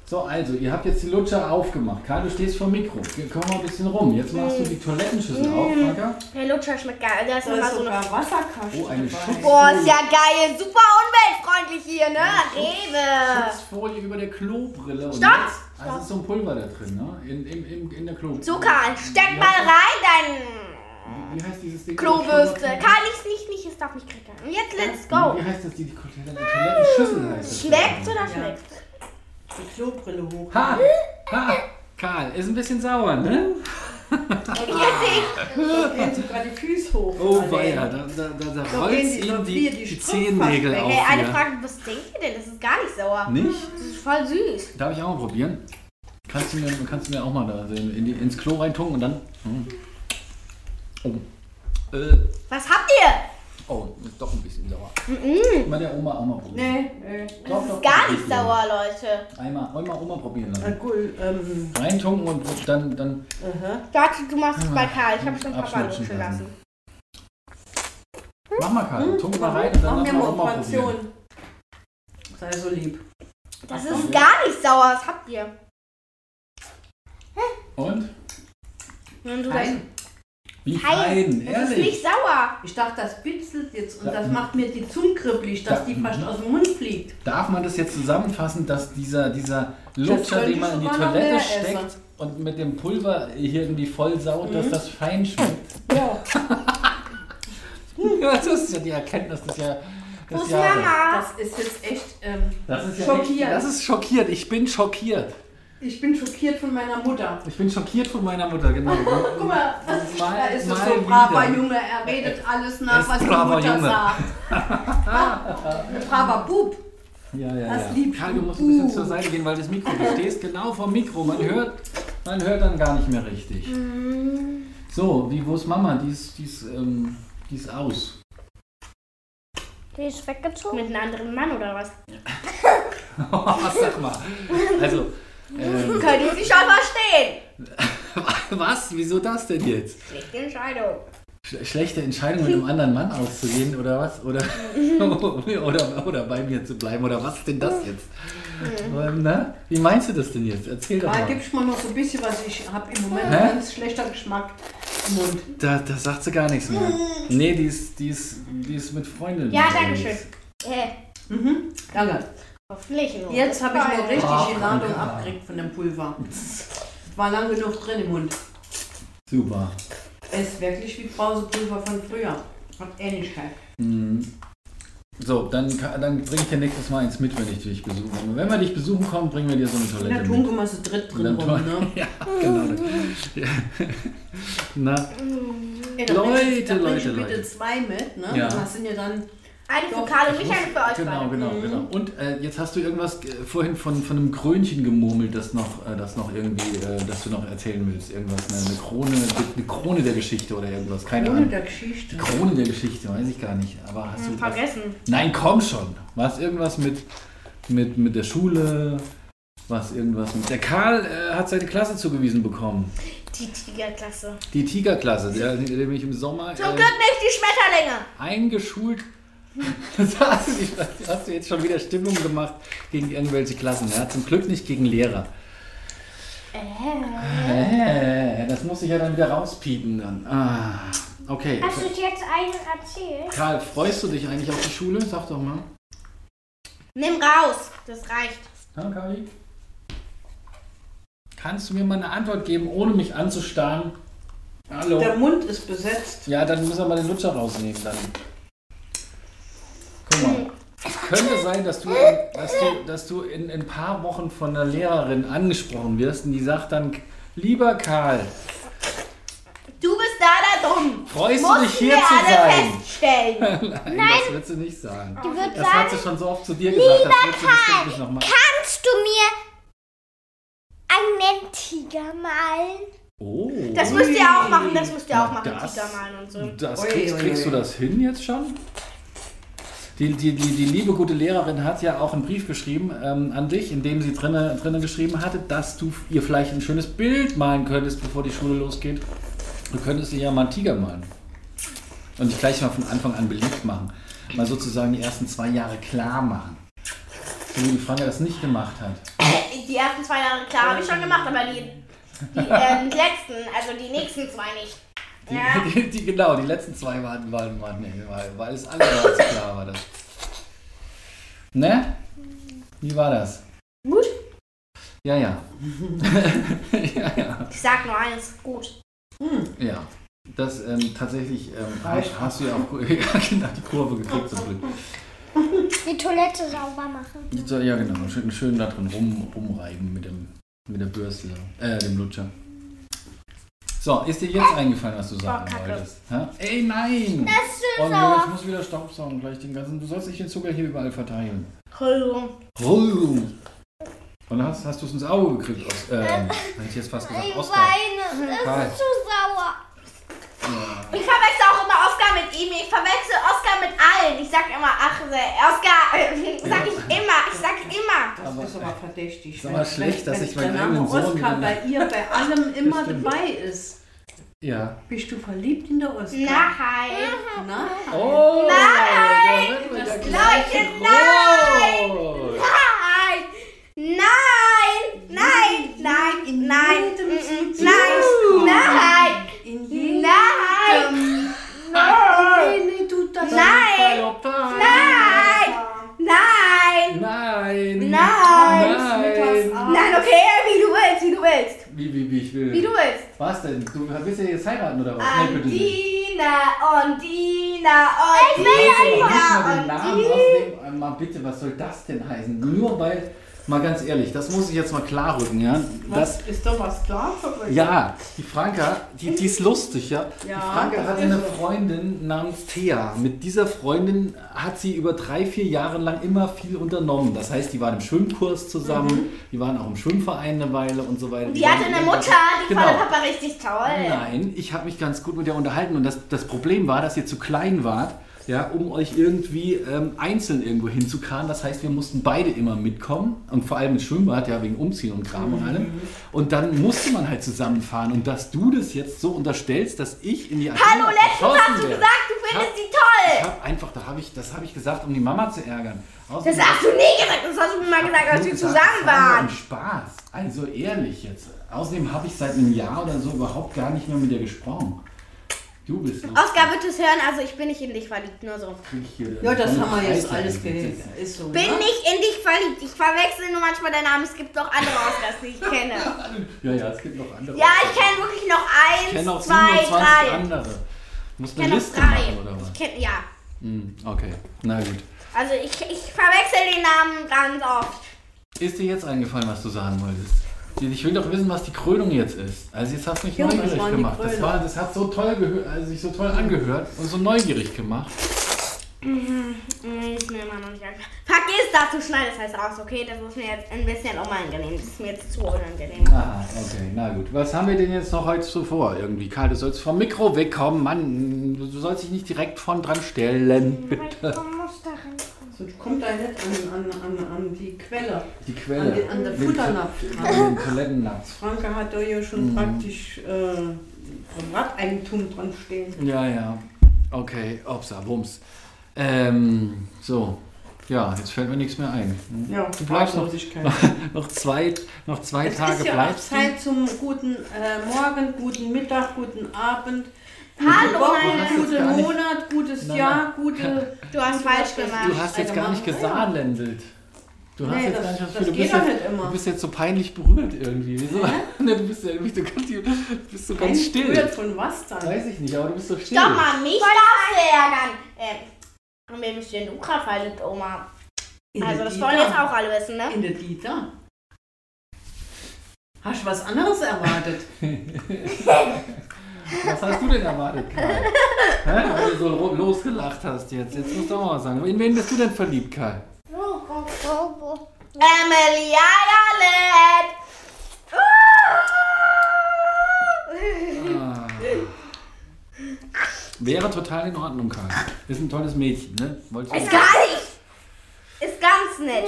So, also, ihr habt jetzt die Lutscher aufgemacht. Karl, du stehst vor dem Mikro. Wir kommen mal ein bisschen rum. Jetzt machst du die Toilettenschüssel auf, Franka. Der Lutscher schmeckt geil. Da ist Da ist so eine. Wasserkasten Oh, eine dabei. Boah, ist ja geil. Super umweltfreundlich hier, ne? Rewe. Schutzfolie über der Klobrille. Und Stopp! jetzt, also ist so ein Pulver da drin, ne? In, in, in, in der Klobrille. So, Karl, steck mal rein dein Wie heißt dieses Ding? Klobürste. Karl, nicht, nicht, nicht, es darf nicht kriegen. Und jetzt let's go. Wie heißt das? Die, die Toilettenschüssel heißt das. Schmeckt's oder Ja. schmeckt's? Die Klobrille hoch. Ha! Ha! Karl, ist ein bisschen sauer, ne? Jetzt gehen sogar die Füße hoch. Oh Alle. weia, da, da, da, da rollt die- ihm die, die die Zehennägel auf. weg. Ey, eine. Frage, was denkt ihr denn? Das ist gar nicht sauer. Nicht? Das ist voll süß. Darf ich auch mal probieren? Kannst du mir, kannst du mir auch mal da in, in die, ins Klo reintunken und dann. Hm. Oh. Äh, Was habt ihr? Oh, ist doch ein bisschen sauer. Mm, Mal der Oma auch mal probieren. Nee, nee. Doch, das doch, ist gar doch, nicht doch. sauer, Leute. Einmal, einmal Oma probieren Na lassen. gut, ähm, Reintunken und dann, dann aha. Warte, du machst es bei Karl. Ich habe schon Papa Abschnitschen lutschen lassen. mach mal Karl, tunk mal rein und dann Mach lass mir mal mal Oma probieren. Operation. Sei so lieb. Das ist gar nicht sauer. Was habt ihr? Und? Wenn du Fein. Wie Fein. fein, Das ist ehrlich. nicht sauer. Ich dachte, das bitzelt jetzt und Ja. das macht mir die Zunge kribbelig, dass Ja. die fast aus dem Mund fliegt. Darf man das jetzt zusammenfassen, dass dieser, dieser Lutscher, den man in die Toilette steckt essen. und mit dem Pulver hier irgendwie voll saut, dass Mhm. das fein schmeckt? Ja. Ja, das ist ja die Erkenntnis Des ist Jahres. Mama? Das ist jetzt echt. Ähm, Das ist ja Schockiert. Echt, das ist schockiert. Ich bin schockiert. Ich bin schockiert von meiner Mutter. Ich bin schockiert von meiner Mutter, genau. Guck mal, Mal- da ist es so ein braver wieder. Junge. Er redet alles nach, was die braver Mutter Junge. sagt. Ein braver Bub. Ja, ja, Das ja. liebst Karl, du. musst ein bisschen zur Seite gehen, weil das Mikro, du stehst genau vor dem Mikro. Man hört, man hört dann gar nicht mehr richtig. So, wie, wo ist Mama? Die ist, die ist, ähm, die ist aus. Die ist weggezogen. Mit einem anderen Mann oder was? Sag mal. Also, ähm, Können Sie schon verstehen. was? Wieso das denn jetzt? Schlechte Entscheidung. Sch schlechte Entscheidung, mit einem anderen Mann auszugehen oder was? Oder, oder, oder bei mir zu bleiben oder was ist denn das jetzt? Ähm, na? Wie meinst du das denn jetzt? Erzähl doch Da mal. gibst mal noch so ein bisschen was. Ich habe im Moment Hä? einen ganz schlechter Geschmack im Mund. Da, da sagt sie gar nichts mehr. Nee, die ist, die ist, die ist mit Freundinnen. Ja, unterwegs. danke schön. Äh, Mhm. Danke. Hoffentlich nur. Jetzt habe ich noch richtig Ach, die Ladung abgekriegt von dem Pulver. War lang genug drin im Mund. Super. Es ist wirklich wie Brausepulver von früher. Hat Ähnlichkeit. Mhm. So, dann, dann bringe ich dir nächstes Mal eins mit, wenn ich dich besuche. Wenn wir dich besuchen kommen, bringen wir dir so eine In der Toilette mit. Tunke dritt drin rum, ne? Ja, genau. Ja. Na, Ey, Leute, du Leute, bitte Leute. zwei mit, ne? Ja. Das sind ja dann Eine für Karl und ich mich, eine für euch Genau, beide. genau, Mhm. genau. Und äh, jetzt hast du irgendwas äh, vorhin von, von einem Krönchen gemurmelt, das noch, äh, das noch irgendwie, äh, das du noch erzählen willst. Irgendwas, eine, eine Krone, eine Krone der Geschichte oder irgendwas. Keine ohne Ahnung. der Geschichte. Die Krone der Geschichte, weiß ich gar nicht. Aber hast Hm, du was? Vergessen. Nein, komm schon. Was irgendwas mit, mit, mit der Schule? Was irgendwas mit. Der Karl äh, hat seine Klasse zugewiesen bekommen. Die Tigerklasse. Die Tigerklasse, der, der mich im Sommer Zum äh, Glück nicht die Schmetterlinge. eingeschult. Das hast, du, hast du jetzt schon wieder Stimmung gemacht gegen irgendwelche Klassen. Ja? Zum Glück nicht gegen Lehrer. Äh, das muss ich ja dann wieder rauspiepen dann. Ah, okay. Hast du dir jetzt einen erzählt? Karl, freust du dich eigentlich auf die Schule? Sag doch mal. Nimm raus. Das reicht. Ja, Kali? Kannst du mir mal eine Antwort geben, ohne mich anzustarren? Hallo? Der Mund ist besetzt. Ja, dann müssen wir mal den Lutscher rausnehmen dann. Guck mal. Es könnte sein, dass du, in, dass du, dass du in, in ein paar Wochen von einer Lehrerin angesprochen wirst und die sagt dann, lieber Karl, Du bist da da um. Freust du dich hier wir zu alle sein? feststellen. Nein, das wird sie nicht sagen. Die wird Das hat sagen, sie schon so oft zu dir gesagt, das wird sie bestimmt nicht nochmal. kannst du mir einen Tiger malen? Oh. Das müsst ihr auch machen, das müsst ihr auch machen, das- Tiger malen und so. Das kriegst, kriegst du das hin jetzt schon? Die, die, die, die liebe gute Lehrerin hat ja auch einen Brief geschrieben ähm, an dich, in dem sie drinne, drinne geschrieben hatte, dass du ihr vielleicht ein schönes Bild malen könntest, bevor die Schule losgeht. Du könntest dir ja mal einen Tiger malen. Und dich gleich mal von Anfang an beliebt machen. Mal sozusagen die ersten zwei Jahre klar machen. So wie die Franke das nicht gemacht hat. Die ersten zwei Jahre, klar, habe ich schon gemacht, aber die, die ähm, letzten, also die nächsten zwei nicht. Die, Ja. die, die, genau, die letzten zwei waren, waren, waren nee, weil, weil es andere als klar war. Das. Ne? Wie war das? Gut. Ja, ja. ja, ja. Ich sag nur eins, gut. Ja. Das ähm, tatsächlich ähm, hast, hast du ja auch ja, genau, die Kurve gekriegt zum Glück. Die Toilette sauber machen. Ja, genau. Schön, schön da drin rum, rumreiben mit, dem, mit der Bürste, äh, dem Lutscher. So, ist dir jetzt eingefallen, was du sagen Kacke. wolltest? Hä? Ey, nein! Das ist Oh, schön nee, ich muss wieder Staubsaugen gleich den ganzen. Du sollst nicht den Zucker hier überall verteilen. Entschuldigung. Ruhm. Und hast, hast du es ins Auge gekriegt? Aus, ähm, hätte ich jetzt fast gesagt, Ich Oscar. weine. Das Karl. ist zu sauer. Ich verwechsel auch immer Oscar mit ihm. Ich verwechsel Oscar mit allen. Ich sag immer, ach, äh, Oscar, immer. Das ist aber verdächtig. Ist aber schlecht, dass wenn ich der meinen Name eigenen Sohn Oskar bei ihr bei allem immer dabei ist. Ja. Bist du verliebt in der Oskar? Nein. Na? Oh! Nein! das Das Leute, nein! Nein. Nein. Nein. Nein. In Nein. Sitz- Nein. Nein. In jedem. Nein. Nein, nee, tut das Nein. Nein. Nein. Nein! Nein. Nein! Nein, okay, wie du willst, wie du willst. Wie, wie, wie ich will. Wie du willst. Was denn? Du willst ja jetzt heiraten oder was? Nee. Andina, Ondina, Ich will nicht mal den Ondina, Namen Ondina. rausnehmen. Mal bitte, was soll das denn heißen? Nur weil, mal ganz ehrlich, das muss ich jetzt mal klar rücken, ja? Das, ist doch was klar für euch? ja, die Franka, die, die ist lustig, ja? Die Ja, Franka das hatte eine. Freundin namens Thea. Mit dieser Freundin hat sie über drei, vier Jahre lang immer viel unternommen. Das heißt, die waren im Schwimmkurs zusammen, die waren auch im Schwimmverein eine Weile und so weiter. Die waren hatte eine Mutter, die fand Genau. der Papa richtig toll. Nein, ich habe mich ganz gut mit ihr unterhalten und das, das Problem war, dass ihr zu klein wart, ja, um euch irgendwie ähm, einzeln irgendwo hinzukarren. Das heißt, wir mussten beide immer mitkommen und vor allem ins Schwimmbad, ja, wegen Umziehen und Kram und allem. Und dann musste man halt zusammenfahren und dass du das jetzt so unterstellst, dass ich in die Athena Hallo, letztens hast du werde. gesagt, du findest hab- sie Ich toll. habe einfach, da habe ich, das habe ich gesagt, um die Mama zu ärgern. Das Außerdem- hast du nie gesagt, das hast du mir mal gesagt, als wir gesagt, zusammen das waren. ein Spaß. Also ehrlich jetzt. Außerdem habe ich seit einem Jahr oder so überhaupt gar nicht mehr mit dir gesprochen. Du bist lustig. Oskar wird es hören, also ich bin nicht in dich verliebt, nur so. Ich Ja, das haben wir jetzt alles gehört. ist- so, Bin ne? nicht in dich verliebt. Ich verwechsel nur manchmal deinen Namen. Es gibt doch andere Oscars, die ich kenne. Ja, ja, es gibt noch andere. Ja, ich kenne wirklich noch Ich kenne auch eins, zwei, 27 drei. andere. Muss Ich eine kenne noch Liste drei. machen oder was? Ich kenne, ja. Hm, okay, na gut. Also ich, ich verwechsel den Namen ganz oft. Ist dir jetzt eingefallen, was du sagen wolltest? Ich will doch wissen, was die Krönung jetzt ist. Also jetzt hast du mich Ja, neugierig gemacht. Das, war, das hat so toll gehört, also sich so toll angehört und so neugierig gemacht. Mhm, ist mir immer noch nicht angefangen. Vergiss das, du schneidest das raus, okay? Das ist mir jetzt ein bisschen unangenehm. Das ist mir jetzt zu unangenehm. Ah, okay, na gut. Was haben wir denn jetzt noch heute so vor? Irgendwie, Karl, du sollst vom Mikro wegkommen. Mann, du sollst dich nicht direkt von dran stellen, bitte. Man muss da rein. So, kommt da nicht an, an, an, an die Quelle. Die Quelle. An den- an den Futternapf dran. An den Toilettennapf. Franke hat da ja schon Mhm. praktisch äh, Privateigentum dran stehen. Ja, ja. Okay, Opsa, Bums. Ähm, so. Ja, jetzt fällt mir nichts mehr ein. Hm? Ja, Du bleibst noch, noch zwei, noch zwei Es Tage ist ja auch bleibst du. Zeit zum guten äh, Morgen, guten Mittag, guten Abend. Hallo, guten Monat, gutes Nein, Jahr, gute. Du hast falsch gemacht. Du hast jetzt gar nicht gesaarländelt. Du hast Nee, jetzt das- gar nicht was das für. Du geht bist, doch jetzt, nicht immer. du bist jetzt so peinlich berührt irgendwie. Wieso? Ne, du bist ja irgendwie, du, kannst, du bist so ganz still. Berührt von was dann? Weiß ich nicht, aber du bist so still. Stopp mal, mich darfst du ärgern. Wem ist denn du gerade verliebt, Oma? In Also das wollen jetzt auch alle wissen, ne? In der Dieter. Hast du was anderes erwartet? Was hast du denn erwartet, Karl? Hä? Weil du so losgelacht hast jetzt. Jetzt musst du auch mal sagen. In wen bist du denn verliebt, Karl? Emily Ireland. Ah. Wäre total in Ordnung, Karl. Ist ein tolles Mädchen, ne? Wolltest du Ist gar nicht. Ist ganz nett.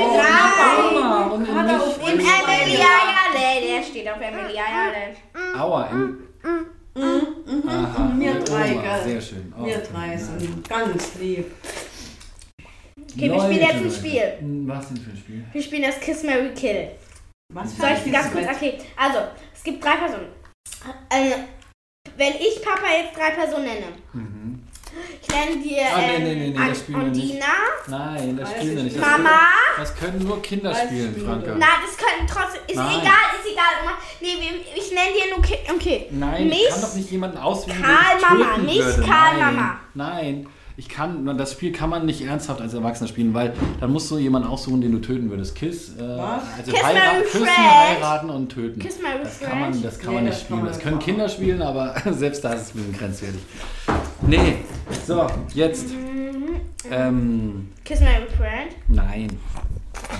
Mal. Oh, Mama, und er auf In Emily Ireland. Der steht auf Emily Ireland. Aua, in. Aha, Mhm, Wir die drei, Oma, gell? Sehr schön. Oh, Wir drei sind ganz lieb. Okay, wir spielen jetzt ein. Spiel. Was denn für ein Spiel? Wir spielen das Kiss Mary Kill. Was Soll ich ein ganz kurz, okay. Also, es gibt drei Personen. Äh, wenn ich Papa jetzt drei Personen nenne, Mhm. Ich nenne dir Ah, nee, ähm, nee, nee, nee, das spielen wir nicht. Nein, das spielen wir ich nicht. Das, Mama. das können nur Kinder Weiß spielen, Franka. Nein, das können trotzdem. Ist Nein. egal, ist egal. Oma. Nee, ich nenne dir nur Ki Okay. Nein, mich, ich kann doch nicht jemanden auswählen, Karl den ich Mama, töten nicht würde. Karl Nein, Mama. Nein, ich kann, das Spiel kann man nicht ernsthaft als Erwachsener spielen, weil dann musst du jemanden aussuchen, den du töten würdest. Kiss, äh, Was? also Kiss heiraten, küssen, heiraten und töten. Kiss Mary das kann man, das kann Nee, man nicht das spielen. Das können. Kinder spielen, aber selbst da ist es ein bisschen grenzwertig. Nee, so, jetzt. Ähm, Kiss Mary Friend. nein,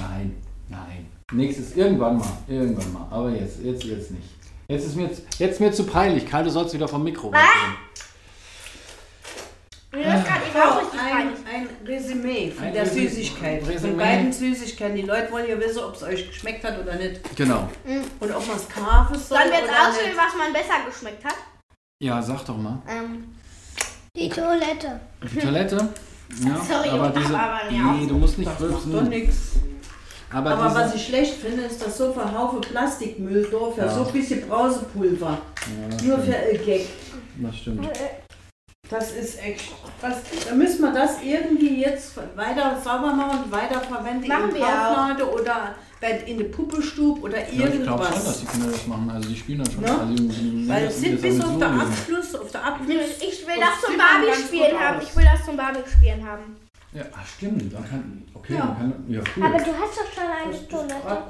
nein, nein. Nächstes, irgendwann mal, irgendwann mal. Aber jetzt, jetzt, jetzt nicht. Jetzt ist mir, jetzt mir zu peinlich. Karl, du sollst wieder vom Mikro Was? weggehen. Mir ist gerade eben auch richtig ein, peinlich. ein Resümee von Ein der Resü- Süßigkeit. Resümee. Von beiden Süßigkeiten. Die Leute wollen ja wissen, ob es euch geschmeckt hat oder nicht. Genau. Und ob man es kaufen soll Sollen wir jetzt oder auswählen, nicht. was man besser geschmeckt hat? Ja, sag doch mal. Ähm, Die Toilette. Die Toilette? Ja, Sorry, aber diese. aber nee, du musst nicht Das macht doch rülpsen. Aber, Aber diese, was ich schlecht finde, ist, dass so viel Haufe Plastikmüll da für Ja. so ein bisschen Brausepulver. ja, Nur stimmt. für ein Gag. Das stimmt. Das ist echt. Was, da müssen wir das irgendwie jetzt weiter sauber machen und weiterverwenden Machen in wir auch. Kauflade oder in der Puppestube oder Ja, ich glaube schon, dass irgendwas. die Kinder das machen. Also die spielen dann schon. Ne? Also, die, die, Weil es sind bis auf der Syrien. Abschluss, auf der Abschluss. ich will das zum Barbie-Spielen gut haben. aus. Ich will das zum Barbie-Spielen haben. Ja, ach, stimmt. Man kann, okay, Ja. man kann. Ja, Aber cool. du hast doch schon eine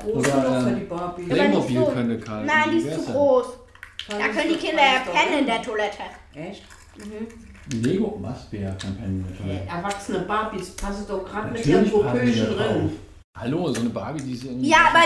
groß Oder, ähm, die Barbie. aber nicht Playmobil so. könnte Karl. Nein, die ist zu groß. Da können die Kinder ja pennen in der Toilette. Echt? Lego, was? In der Toilette? Erwachsene Barbies passen doch gerade mit ihren Popöchen drauf. drin. Hallo, so eine Barbie, die ist irgendwie. Ja, aber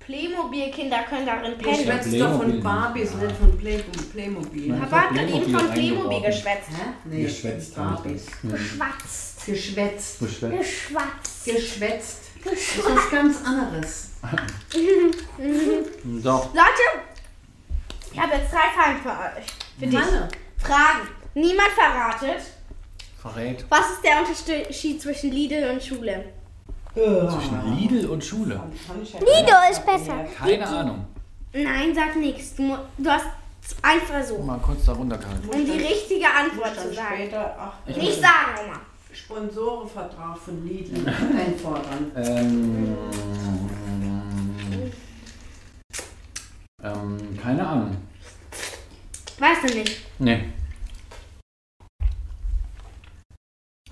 Playmobil-Kinder können darin Ich pennen. schwätze doch Playmobil. von Barbies, Ja. nicht von Play Playmobil. Nein. Hat gerade Playmobil eben von Playmobil geschwätzt. Hä? Nee, Geschwätzt habe ich Barbies. das. Ja. Geschwatzt. Geschwätzt. Geschwätzt. Geschwatzt. Geschwätzt. Das ist was ganz anderes. Doch. Leute, ich habe jetzt drei Fragen für euch. Für dich. Manne. Fragen. Niemand verratet. Verrät. Was ist der Unterschied zwischen Lidl und Schule? Zwischen Lidl und Schule. Lido ist besser. Keine Ahnung. Nein, sag nichts. Du, du hast einen Versuch, Mal kurz da runterkalten. um die richtige Antwort Dann zu sagen. später, ach, Nicht sagen, Oma. Sponsorenvertrag von Lidl einfordern. Ähm, ähm, keine Ahnung. Weißt du nicht. Nee.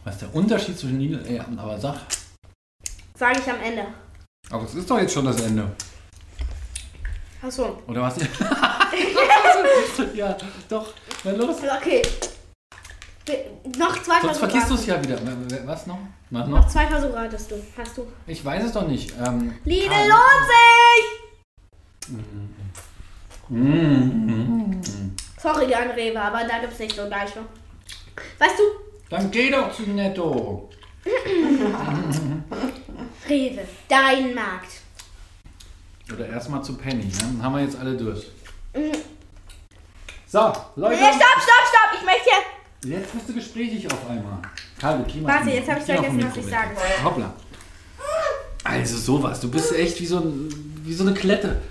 Was ist der Unterschied zwischen Lidl? Ja, aber sag. Sage ich am Ende. Aber es ist doch jetzt schon das Ende. Achso. Oder was? ja, doch. Na los. Okay. Noch zwei Sonst Versuche. vergisst du es ja wieder. Was noch? Was Noch noch? zwei Versuche hattest du. Hast du. Ich weiß es doch nicht. Ähm, Lidl ah, lohnt sich! mm, Sorry, an Rewe, aber da gibt's nicht so gleiche. Weißt du, Dann geh doch zu Netto. Rewe, dein Markt. Oder erstmal zu Penny. Ne? Dann haben wir jetzt alle durch. Mhm. So, Leute. Nee, stopp, stopp, stopp! Ich möchte. Jetzt bist du gesprächig auf einmal. Karl, geh mal Warte, jetzt hab ich vergessen, was ich sagen wollte. Hoppla. Also sowas. Du bist echt wie so, ein, wie so eine Klette.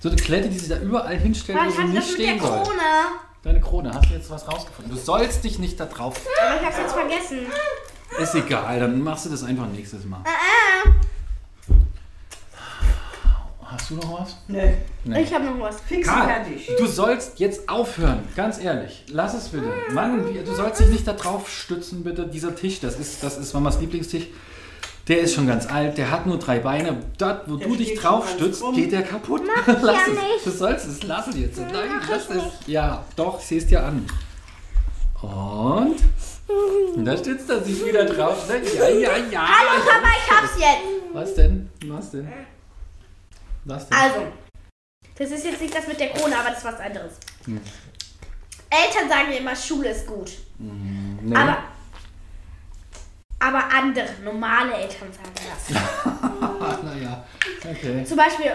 So eine Klette, die sich da überall hinstellt, wo sie nicht das mit der stehen soll. Krone? Deine Krone, hast du jetzt was rausgefunden? Du sollst dich nicht da drauf. Aber ich hab's jetzt vergessen. Ist egal, dann machst du das einfach nächstes Mal. Äh, Hast du noch was? Nee. Nee. Ich hab noch was. Fix Karl, fertig. du sollst jetzt aufhören, ganz ehrlich. Lass es bitte. Mann, du sollst dich nicht da drauf stützen, bitte. Dieser Tisch, das ist, das ist Mamas Lieblingstisch. Der ist schon ganz alt, der hat nur drei Beine. Dort, wo Der du dich drauf stützt, krumm. geht der kaputt. ja lass es. nicht. Du sollst es lassen jetzt. Nein, lass es. Ja, doch, sieh es dir an. Und? Und da stützt er sich wieder drauf. ne? Ja, ja, ja. Hallo Papa, ich hab's jetzt. Was denn? Was denn? Was denn? Also, das ist jetzt nicht das mit der Krone, aber das ist was anderes. Eltern sagen mir immer, Schule ist gut. nee. Aber, aber andere, normale Eltern sagen das. naja, okay. Zum Beispiel,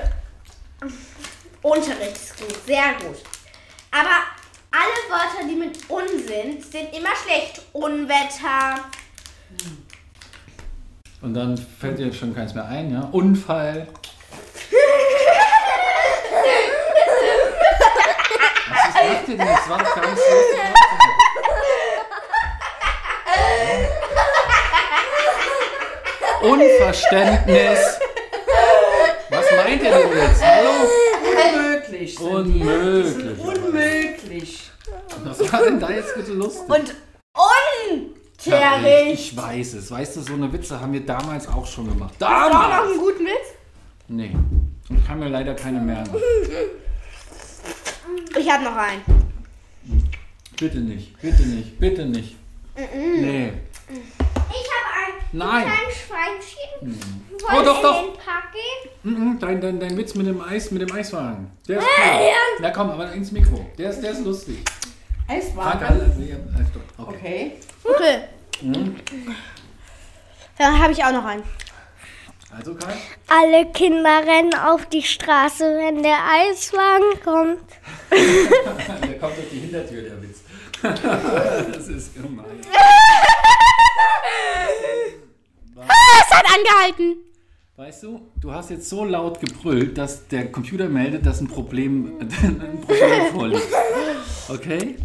Unterricht ist gut, sehr gut. Aber alle Wörter, die mit un sind, sind immer schlecht. Unwetter. Und dann fällt dir schon keins mehr ein, ja? Unfall. Was ist ihr denn? Das war doch gar nicht so. Unverständnis. Was meint ihr denn jetzt? Hallo? Unmöglich. sind die. Die Unmöglich. sind unmöglich. Was war denn da jetzt bitte lustig? Und Ja, Unterricht. ich, ich weiß es. Weißt du, so eine Witze haben wir damals auch schon gemacht. Hast du auch noch Damals! einen guten Witz? Nee. Ich kann mir leider keine merken. Ich habe noch einen. Bitte nicht, bitte nicht, bitte nicht. Nee. Ich habe ein Nein. kleines Schweinchen. Oh, doch, doch. in den Park gehen. Mhm, Dein, dein, dein Witz mit dem Eis, mit dem Eiswagen. Der ist cool. Na komm, aber ins Mikro. Der ist, der ist lustig. Eiswagen. nee, okay. Okay. Okay. Dann habe ich auch noch einen. Also Kai? Alle Kinder rennen auf die Straße, wenn der Eiswagen kommt. Der kommt durch die Hintertür, der Witz. das ist gemein. Es hat angehalten. Weißt du, du hast jetzt so laut gebrüllt, dass der Computer meldet, dass ein Problem, ein Problem vorliegt. Okay?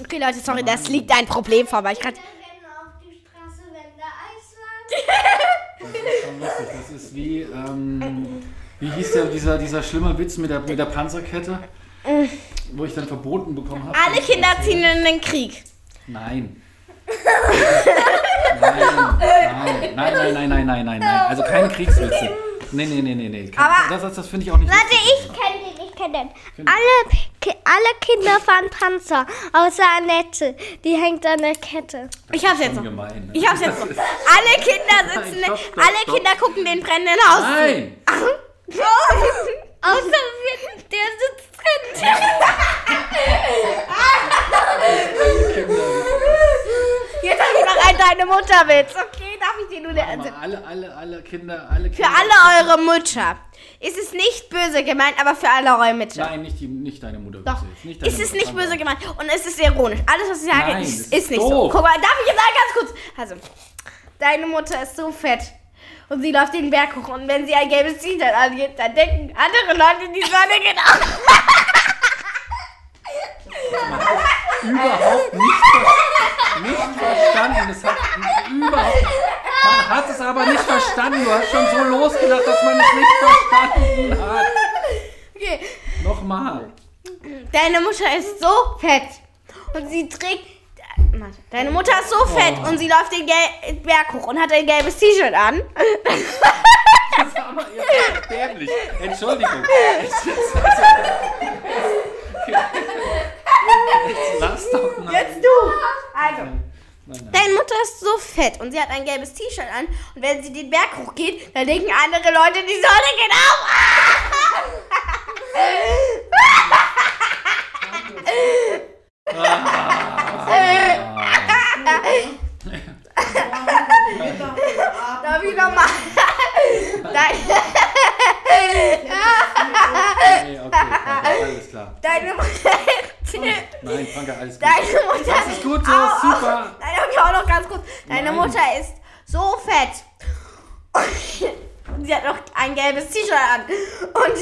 Okay, Leute, sorry, das liegt ein Problem vor, weil ich gerade. rennen auf die Straße, wenn der Eiswagen Das ist schon lustig. Das ist wie, ähm, wie hieß der, dieser, dieser schlimme Witz mit der, mit der Panzerkette? Wo ich dann verboten bekommen habe. Alle Kinder ziehen in den Krieg. Nein. Nein, nein, nein, nein, nein, nein, nein, nein. Also keine Kriegswitze. Nee, nee, nee, nee, nee. Kein- Aber- das das, das finde ich auch nicht Warte, lustig. ich kenne den, ich kenne den. Alle, Ki- alle Kinder fahren Panzer, außer Annette. Die hängt an der Kette. Ich hab's jetzt. noch. Gemein, ne? Ich hab's jetzt. noch. Alle Kinder sitzen, Nein, stopp, stopp, alle stopp. Kinder gucken den brennenden Haus. Nein! Außer wir, der sitzt drin. deine Mutterwitz. Okay, darf ich dir nur der Aber alle, alle, alle Kinder, alle Für Kinder. alle eure Mütter. Ist es nicht böse gemeint, aber für alle eure Mütter. Nein, nicht, die, nicht deine Mutter. Doch. Nicht deine ist es Mutter. nicht böse gemeint und es ist ironisch. Alles, was ich sage, Nein, ist, ist nicht so. Guck mal, darf ich jetzt sagen, ganz kurz? Also, deine Mutter ist so fett und sie läuft den Berg hoch und wenn sie ein gelbes T-Shirt angeht, dann denken andere Leute, die Sonne geht auf. Überhaupt nicht, nicht verstanden. Das hat überhaupt. Man hat es aber nicht verstanden. Du hast schon so losgelacht, dass man es nicht verstanden hat. Okay, Nochmal. deine Mutter ist so fett und sie trägt... Warte, Deine Mutter ist so fett Oh. und sie läuft den Gel Berg hoch und hat ein gelbes T-Shirt an. Das ist aber seid dämlich. Entschuldigung. Jetzt, jetzt lass doch mal. Jetzt du. Also. Nein, nein. Deine Mutter ist so fett und sie hat ein gelbes T-Shirt an und wenn sie den Berg hochgeht, dann denken andere Leute, die Sonne geht auf. Darf ich nochmal? Nein, Franka, alles gut. Deine Mutter Das ist gut so, Au, au. super. Nein, okay, auch noch ganz kurz. Deine Nein. Mutter ist so fett. Sie hat noch ein gelbes T-Shirt an. Und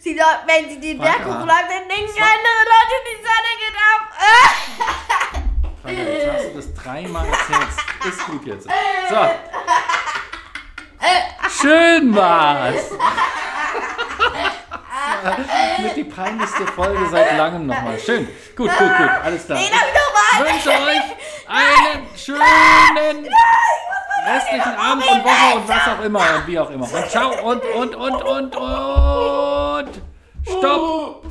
sie, wenn sie den Berg hochläuft, dann denken andere Leute, die Sonne geht auf. Franka, jetzt hast du das dreimal erzählt. Ist gut jetzt. So. Schön war's. Mit die peinlichste Folge seit langem nochmal. Schön. Gut, gut, gut. Alles klar. Nee, ich wünsche euch einen schönen restlichen Abend und Woche und was auch immer und wie auch immer. Und ciao und, und, und, und, und. Stopp!